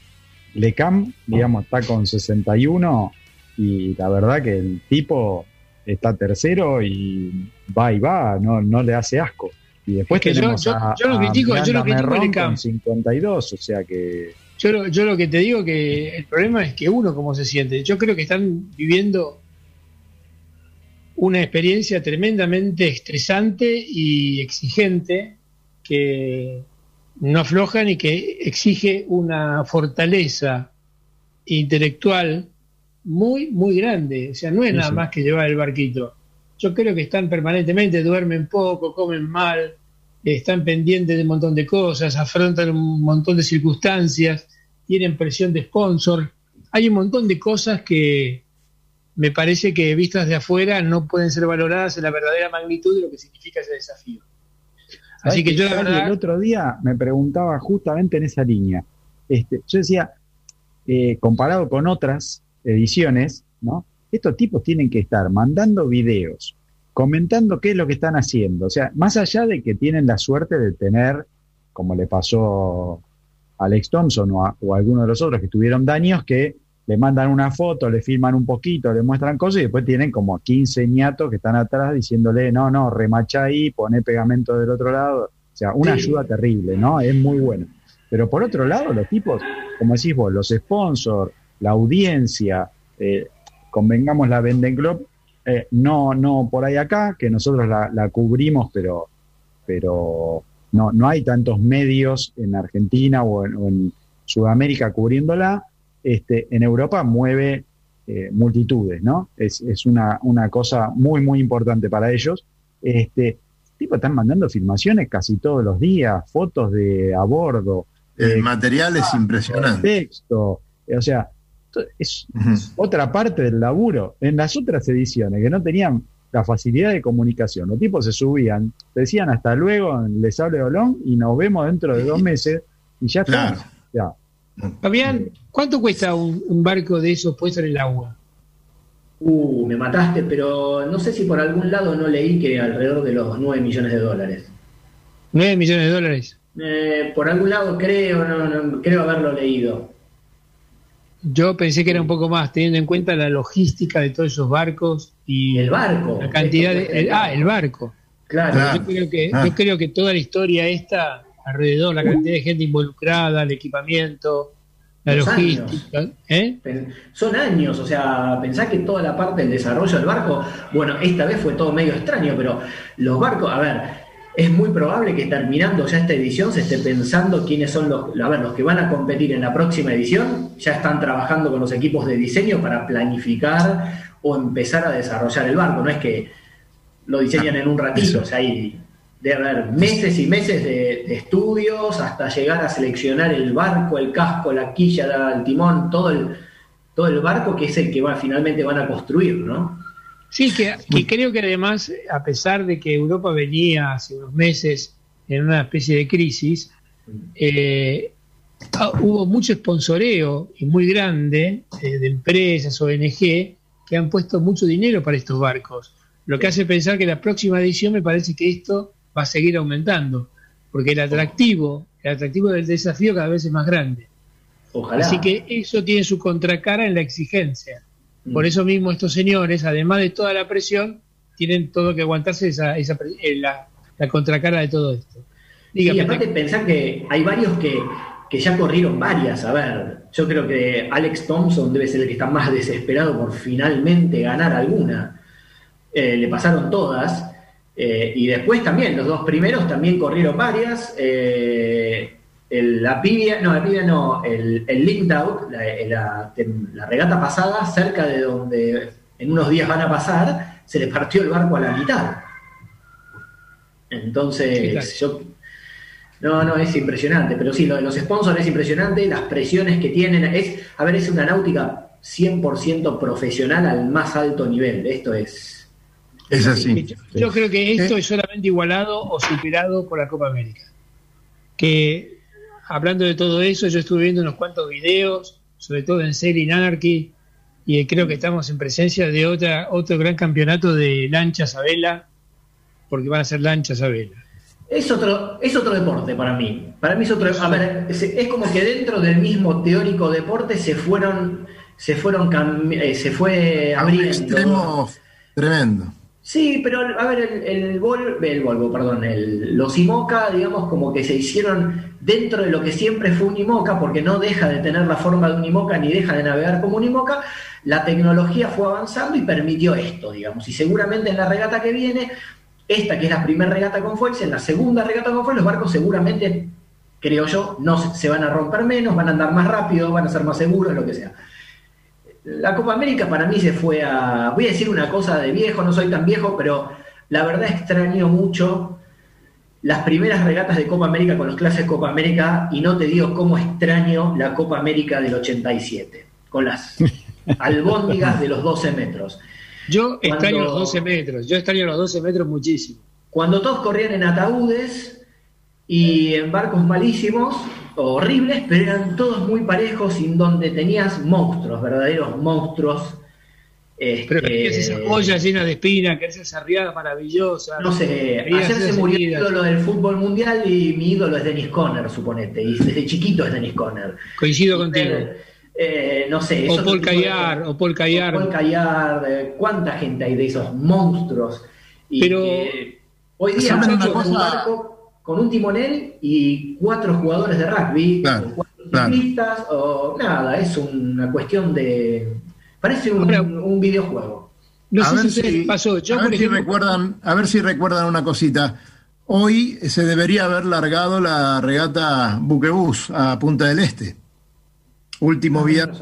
Lecam, digamos, está con 61 y la verdad que el tipo está tercero y va y va, no, no le hace asco. Y después Es que yo- tenemos yo- a, yo lo critico, yo lo critico con 52, o sea que Yo lo, yo lo que te digo que el problema es que uno cómo se siente. Yo creo que están viviendo una experiencia tremendamente estresante y exigente que no aflojan y que exige una fortaleza intelectual muy, muy grande. O sea, no es Sí, nada sí. más que llevar el barquito. Yo creo que están permanentemente, duermen poco, comen mal, están pendientes de un montón de cosas, afrontan un montón de circunstancias, tienen presión de sponsor. Hay un montón de cosas que me parece que vistas de afuera no pueden ser valoradas en la verdadera magnitud de lo que significa ese desafío. Así ¿Sabés que yo la verdad, el otro día me preguntaba justamente en esa línea. Este, yo decía, eh, comparado con otras ediciones, ¿no? Estos tipos tienen que estar mandando videos, comentando qué es lo que están haciendo. O sea, más allá de que tienen la suerte de tener, como le pasó a Alex Thompson o a, o a alguno de los otros que tuvieron daños, que le mandan una foto, le filman un poquito, le muestran cosas y después tienen como 15 ñatos que están atrás diciéndole, no, no, remacha ahí, pone pegamento del otro lado. O sea, una Sí. ayuda terrible, ¿no? Es muy bueno. Pero por otro lado, los tipos, como decís vos, los sponsors, la audiencia, eh, convengamos la Venden Globe, eh, no, no por ahí acá, que nosotros la, la cubrimos, pero, pero no, no hay tantos medios en Argentina o en, o en Sudamérica cubriéndola. Este, en Europa mueve eh, multitudes, ¿no? Es, es una, una cosa muy, muy importante para ellos. Este, tipo, están mandando filmaciones casi todos los días, fotos de a bordo, El eh, material es impresionante. texto, o sea, es Ujú. otra parte del laburo. En las otras ediciones que no tenían la facilidad de comunicación, los tipos se subían, decían hasta luego, les hablo de Olón y nos vemos dentro de dos meses y ya está. Claro. Ya. Fabián, ¿cuánto cuesta un, un barco de esos puesto en el agua? Uh, me mataste, pero no sé si por algún lado no leí que alrededor de los 9 millones de dólares. 9 millones de dólares. Eh, por algún lado creo, no, no, creo haberlo leído. Yo pensé que era un poco más, teniendo en cuenta la logística de todos esos barcos y El barco. la cantidad de... el ah, el barco. Claro. Claro. Yo creo que, Ah. yo creo que toda la historia esta alrededor, la cantidad de gente involucrada, el equipamiento, la Los logística, ¿eh? Son años, o sea, pensá que toda la parte del desarrollo del barco, bueno, esta vez fue todo medio extraño, pero los barcos, a ver, es muy probable que terminando ya esta edición se esté pensando quiénes son los, a ver, los que van a competir en la próxima edición. Ya están trabajando con los equipos de diseño para planificar o empezar a desarrollar el barco. No es que lo diseñan en un ratito, o sea, hay debe haber meses y meses de, de, estudios hasta llegar a seleccionar el barco, el casco, la quilla, el timón, todo el, todo el barco que es el que va, finalmente van a construir, ¿no? Sí, que, creo que además, a pesar de que Europa venía hace unos meses en una especie de crisis, eh, ah, hubo mucho sponsoreo y muy grande eh, de empresas, ONG, que han puesto mucho dinero para estos barcos. Lo que hace pensar que la próxima edición me parece que esto va a seguir aumentando, porque el atractivo, el atractivo del desafío cada vez es más grande. Así que eso tiene su contracara en la exigencia. Por eso mismo estos señores, además de toda la presión, tienen todo que aguantarse esa, esa eh, la, contracara de todo esto. y aparte pensar que hay varios que, que ya corrieron varias. A ver, yo creo que Alex Thompson debe ser el que está más desesperado por finalmente ganar alguna. Eh, le pasaron todas. Eh, y después también, los dos primeros también corrieron varias. El, la pibia, no, la pibia no, el, el linked out, la, la, regata pasada, cerca de donde en unos días van a pasar, se le partió el barco a la mitad. Entonces, yo. No, no, es impresionante, pero sí, lo de los sponsors es impresionante, las presiones que tienen, es, a ver, es una náutica 100% profesional al más alto nivel, esto es... Es así. Yo, creo que esto es solamente igualado o superado por la Copa América. Que hablando de todo eso, yo estuve viendo unos cuantos videos, sobre todo en Sailing Anarchy, y creo que estamos en presencia de otra, otro gran campeonato de lanchas a vela, porque van a ser lanchas a vela. Es otro, es otro deporte para mí. Para mí es otro. A ver, es, como que dentro del mismo teórico deporte se fueron, se fueron, eh, se fue abriendo. un extremo tremendo. Sí, pero a ver, el, el, el Volvo, perdón, el, los IMOCA, digamos, como que se hicieron dentro de lo que siempre fue un IMOCA, porque no deja de tener la forma de un IMOCA ni deja de navegar como un IMOCA, la tecnología fue avanzando y permitió esto, digamos. Y seguramente en la regata que viene, esta que es la primera regata con fuerza, en la segunda regata con fuerza, los barcos seguramente, creo yo, no se van a romper menos, van a andar más rápido, van a ser más seguros, lo que sea la Copa América para mí se fue a. Voy a decir una cosa de viejo, no soy tan viejo, pero la verdad extraño mucho las primeras regatas de Copa América con los clases Copa América y no te digo cómo extraño la Copa América del 87, con las albóndigas de los 12 metros. Yo extraño los 12 metros, yo extraño los 12 metros muchísimo. Cuando todos corrían en ataúdes y en barcos malísimos, horribles, pero eran todos muy parejos y en donde tenías monstruos, verdaderos monstruos. Este, pero veías esa olla llena de espinas, que esa arriada maravillosa. No sé, ayer se murió el ídolo del fútbol mundial y mi ídolo es Dennis Conner, suponete, y desde chiquito es Dennis Conner. Coincido contigo. Eh, no sé. O Paul Cayar, o Paul Cayar. Paul Cayar, eh, ¿cuánta gente hay de esos monstruos? Y pero hoy día, un barco con un timonel y cuatro jugadores de rugby, cuatro ciclistas, o nada, es una cuestión de. Parece un, videojuego. a ver si, pasó. a, ver si recuerdan, a ver si recuerdan una cosita. Hoy se debería haber largado la regata Buquebus a Punta del Este. Último ah, viernes.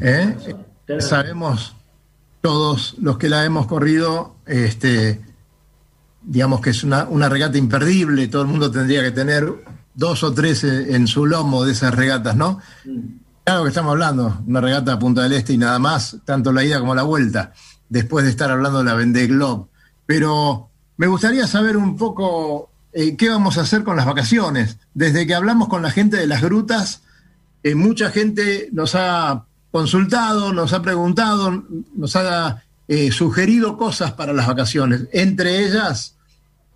¿Eh? Sabemos todos los que la hemos corrido, este, digamos que es una, regata imperdible, todo el mundo tendría que tener dos o tres en su lomo de esas regatas, ¿no? Claro que estamos hablando, una regata a Punta del Este y nada más, tanto la ida como la vuelta, después de estar hablando de la Vendée Globe. Pero me gustaría saber un poco eh, qué vamos a hacer con las vacaciones. Desde que hablamos con la gente de las grutas, eh, mucha gente nos ha consultado, nos ha preguntado, nos ha eh, sugerido cosas para las vacaciones. Entre ellas,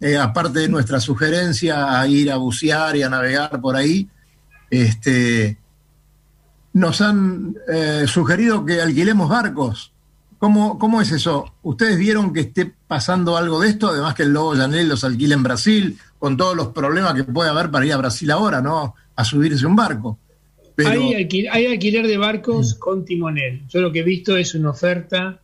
eh, aparte de nuestra sugerencia a ir a bucear y a navegar por ahí, este, nos han eh, sugerido que alquilemos barcos. ¿Cómo, ¿Cómo, es eso? ¿Ustedes vieron que esté pasando algo de esto? Además que el Lobo Janel los alquila en Brasil, con todos los problemas que puede haber para ir a Brasil ahora, ¿no? A subirse un barco. Hay, alquiler, de barcos con timonel. Yo lo que he visto es una oferta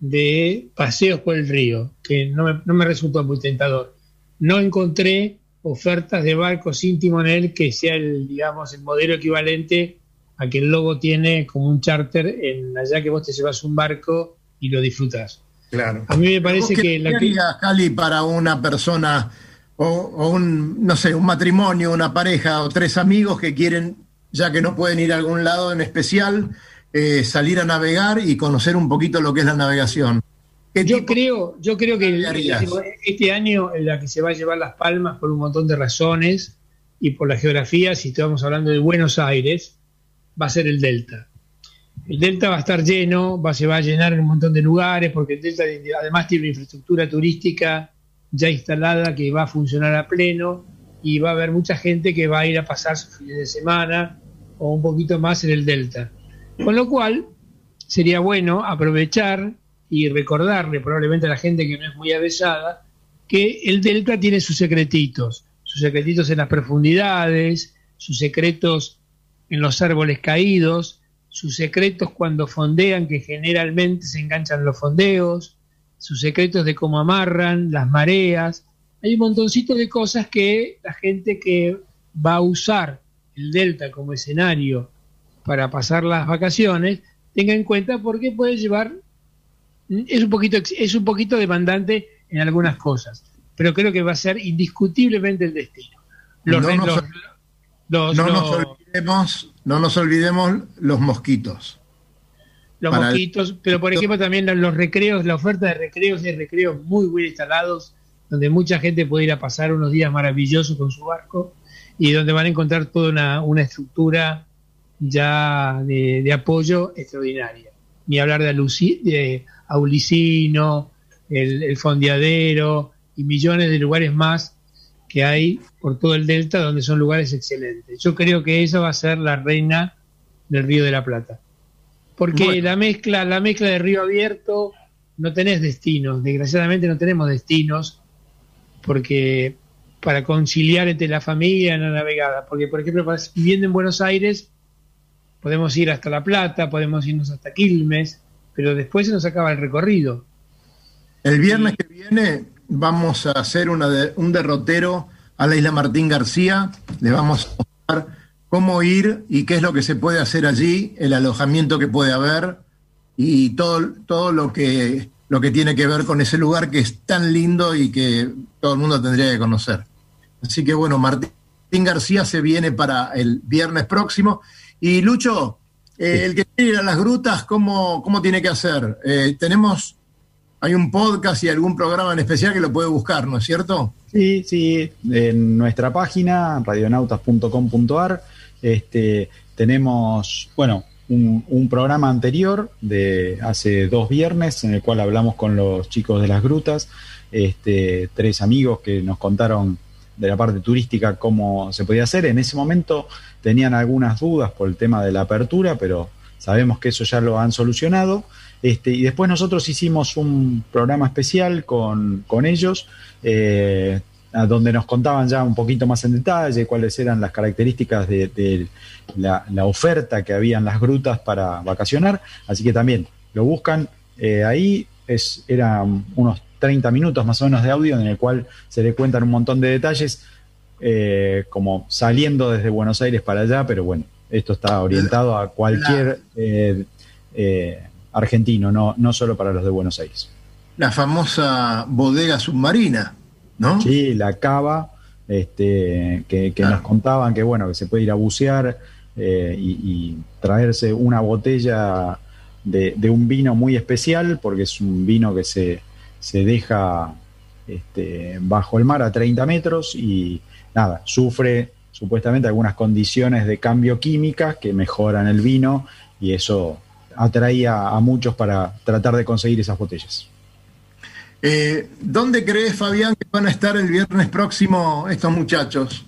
de paseos por el río, que no me, no me resultó muy tentador. No encontré ofertas de barcos sin timonel que sea el, digamos, el modelo equivalente a que el logo tiene como un charter en allá que vos te llevas un barco y lo disfrutas. Claro. A mí me parece ¿Vos qué que la que- Cali, para una persona o, o un, no sé, un matrimonio, una pareja o tres amigos que quieren, ya que no pueden ir a algún lado en especial, eh, salir a navegar y conocer un poquito lo que es la navegación? ¿Qué yo creo, yo creo que el- este año en la que se va a llevar las palmas por un montón de razones y por la geografía, si estamos hablando de Buenos Aires, va a ser el Delta. El Delta va a estar lleno, va, se va a llenar en un montón de lugares, porque el Delta además tiene una infraestructura turística ya instalada que va a funcionar a pleno y va a haber mucha gente que va a ir a pasar sus fines de semana o un poquito más en el Delta. Con lo cual, sería bueno aprovechar y recordarle probablemente a la gente que no es muy avesada que el delta tiene sus secretitos, sus secretitos en las profundidades, sus secretos en los árboles caídos, sus secretos cuando fondean, que generalmente se enganchan los fondeos, sus secretos de cómo amarran, las mareas. Hay un montoncito de cosas que la gente que va a usar el delta como escenario para pasar las vacaciones tenga en cuenta porque puede llevar es un poquito es un poquito demandante en algunas cosas pero creo que va a ser indiscutiblemente el destino los, No nos- los- los- no, los- nos olvidemos, no nos olvidemos los mosquitos. los para el- mosquitos, pero por ejemplo también los recreos, la oferta de recreos hay recreos muy bien instalados, donde mucha gente puede ir a pasar unos días maravillosos con su barco y donde van a encontrar toda una, una estructura ya de, de apoyo extraordinaria. Ni hablar de, Aluci- de Aulicino, el, el Fondeadero y millones de lugares más que hay por todo el delta donde son lugares excelentes. Yo creo que esa va a ser la reina del Río de la Plata. Porque Bueno. la mezcla, la mezcla de río abierto, no tenés destinos, desgraciadamente no tenemos destinos, porque para conciliar entre la familia y la navegada, porque por ejemplo, viviendo en Buenos Aires, podemos ir hasta La Plata, podemos irnos hasta Quilmes, pero después se nos acaba el recorrido. El viernes que viene vamos a hacer una de- un derrotero a la isla Martín García. Le vamos a mostrar cómo ir y qué es lo que se puede hacer allí, el alojamiento que puede haber y todo, todo lo, que, lo que tiene que ver con ese lugar que es tan lindo y que todo el mundo tendría que conocer. Así que bueno, Martín García se viene para el viernes próximo. Y Lucho, eh, el que quiere ir a las grutas, ¿cómo, cómo tiene que hacer? Eh, tenemos hay un podcast y algún programa en especial que lo puede buscar, ¿no es cierto? Sí, sí, en nuestra página, radionautas.com.ar, este, tenemos, bueno, un, un programa anterior de hace dos viernes en el cual hablamos con los chicos de las grutas, este, tres amigos que nos contaron de la parte turística cómo se podía hacer. En ese momento tenían algunas dudas por el tema de la apertura, pero sabemos que eso ya lo han solucionado. Este, y después nosotros hicimos un programa especial con, con ellos, eh, donde nos contaban ya un poquito más en detalle cuáles eran las características de, la, oferta que había las grutas para vacacionar. Así que también lo buscan eh, ahí, es, eran unos 30 minutos más o menos de audio en el cual se le cuentan un montón de detalles, eh, como saliendo desde Buenos Aires para allá, pero bueno, esto está orientado a cualquier eh, eh, argentino, no, no solo para los de Buenos Aires. La famosa bodega submarina, ¿no? Sí, la cava, este, que, que Ah. nos contaban que bueno, que se puede ir a bucear y, y traerse una botella de, de un vino muy especial, porque es un vino que se, se deja este, bajo el mar a 30 metros y nada, sufre supuestamente algunas condiciones de cambio químicas que mejoran el vino y eso atraía a muchos para tratar de conseguir esas botellas. Eh, ¿Dónde crees, Fabián, que van a estar el viernes próximo estos muchachos?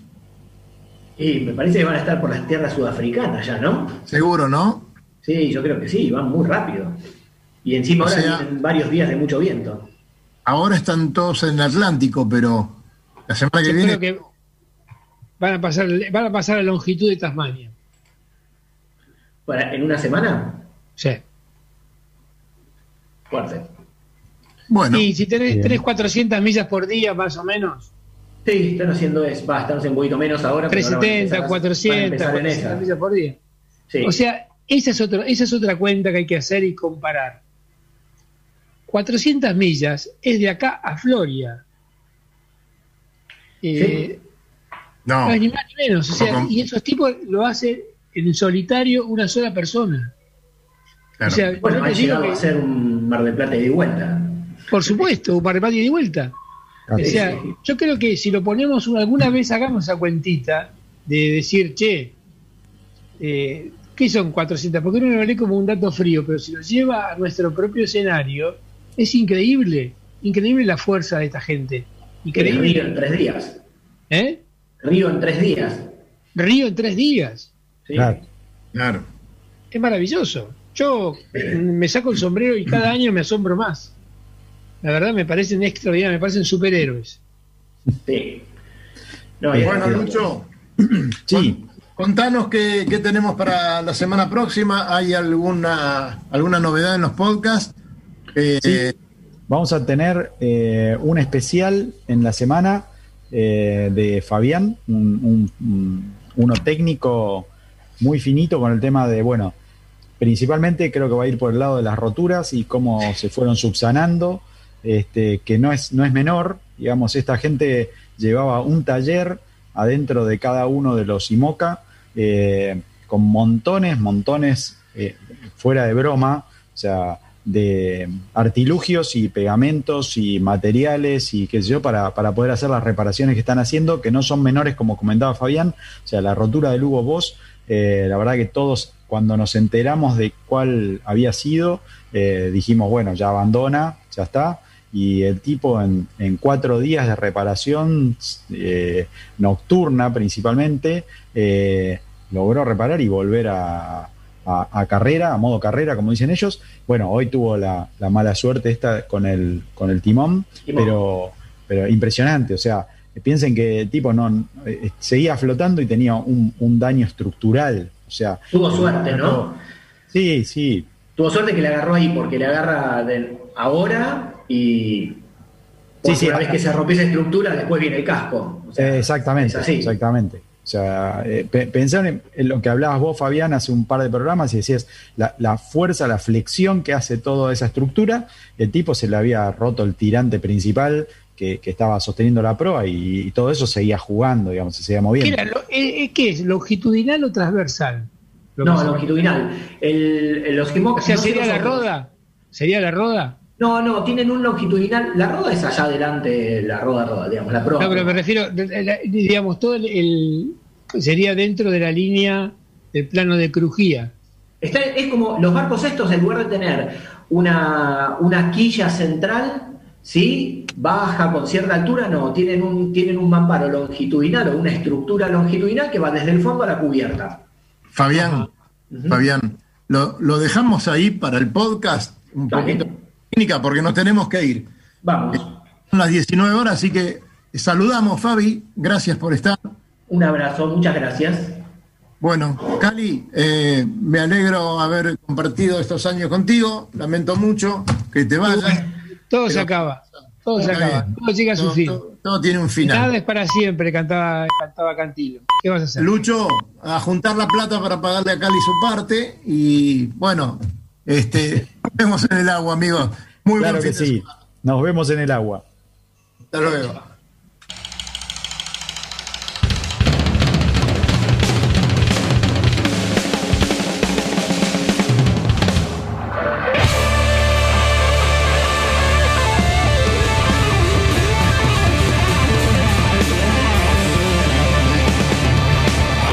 Y me parece que van a estar por las tierras sudafricanas ya, ¿no? Seguro, ¿no? Sí, yo creo que sí, van muy rápido. Y encima O ahora sea- tienen varios días de mucho viento. Ahora están todos en el Atlántico, pero la semana que Yo viene creo que van a pasar, van a pasar a la longitud de Tasmania. Para, ¿En una semana? Sí. Fuerte. Bueno, Y si tenés, Bien. tenés 400 millas por día, más o menos, Sí, están haciendo es, va, están haciendo un poquito menos ahora. pero ahora van a 370, empezar a- van a 400, empezar en 400 esa. millas por día. Sí. O sea, esa es, otro, esa es otra cuenta que hay que hacer y comparar. 400 millas es de acá a Floria. Eh, no. no es ni más ni menos. O sea, y esos tipos lo hacen en solitario una sola persona. claro. O sea, Bueno, yo ha te digo llegado que- a ser un Mar del Plata y de vuelta. por supuesto, un par de y de vuelta. O Así. sea, yo creo que si lo ponemos una- alguna vez, hagamos esa cuentita de decir, che, eh, ¿qué son 400? Porque uno lo lee como un dato frío, pero si lo lleva a nuestro propio escenario, es increíble, increíble la fuerza de esta gente. Río en Increíble. tres días. ¿Eh? Río en tres días. Río en tres días. ¿sí? Claro. Claro. Es maravilloso. Yo me saco el sombrero y cada año me asombro más. La verdad me parecen extraordinarios, me parecen superhéroes. Sí. No, Bueno, Lucho, Sí, contanos qué, qué tenemos para la semana próxima. ¿Hay alguna, alguna novedad en los podcasts? Eh. Vamos a tener eh, un especial en la semana eh, de Fabián, un, un- un- uno técnico muy finito con el tema de, bueno, principalmente creo que va a ir por el lado de las roturas y cómo se fueron subsanando, este, que no es, no es menor, digamos, esta gente llevaba un taller adentro de cada uno de los IMOCA, con montones, montones, fuera de broma, o sea, de artilugios y pegamentos y materiales y qué sé yo, para, para poder hacer las reparaciones que están haciendo, que no son menores, como comentaba Fabián, o sea, la rotura del Hugo Boss, eh, la verdad que todos, cuando nos enteramos de cuál había sido, eh, dijimos, bueno, ya abandona, ya está, y el tipo en, en cuatro días de reparación eh, nocturna principalmente, logró reparar y volver a, a- a carrera, a modo carrera, como dicen ellos. Bueno, hoy tuvo la, la mala suerte esta con el, con el timón, Timón. pero, pero impresionante. O sea, piensen que el tipo no eh, seguía flotando y tenía un, un daño estructural. O sea, Tuvo suerte, ¿no? sí, sí, Tuvo suerte que le agarró ahí, porque le agarra de ahora y. porque sí, una a- vez que se rompe esa estructura, después viene el casco. O sea, exactamente, es así. exactamente. O sea, eh, pe- pensar en, en lo que hablabas vos, Fabián, hace un par de programas y decías la, la fuerza, la flexión que hace toda esa estructura. El tipo se le había roto el tirante principal que, que estaba sosteniendo la proa y, y todo eso seguía jugando, digamos, se seguía ¿Qué, moviendo. era lo- eh, eh, ¿qué es? ¿Longitudinal o transversal? Lo No, longitudinal. El, el- los O sea, ¿sería la roda? ¿Sería la roda? No, no, tienen un longitudinal. La roda es allá adelante, la roda, roda, digamos, la proa. No, pero me refiero, digamos, todo el, el- sería dentro de la línea del plano de crujía. Está- es como los barcos estos, en lugar de tener una, una quilla central, ¿sí? Baja con cierta altura, no, tienen un, tienen un mamparo longitudinal o una estructura longitudinal que va desde el fondo a la cubierta. Fabián. Fabián, lo, lo dejamos ahí para el podcast, un Dale. poquito técnica, porque nos tenemos que ir. Vamos, Son las 19 horas, así que saludamos, Fabi, gracias por estar. Un abrazo, muchas gracias. Bueno, Cali, eh, me alegro haber compartido estos años contigo, lamento mucho que te vayas. Todo se acaba, todo se acaba, bien. todo llega a su Todo, fin. todo- todo tiene un Nada final. es para siempre, cantaba, cantaba Cantilo. ¿Qué vas a hacer? Lucho, a juntar la plata para pagarle a Cali su parte y bueno, este, nos vemos en el agua, amigos. Muy Claro buen que sí. semana. Nos vemos en el agua. Hasta luego.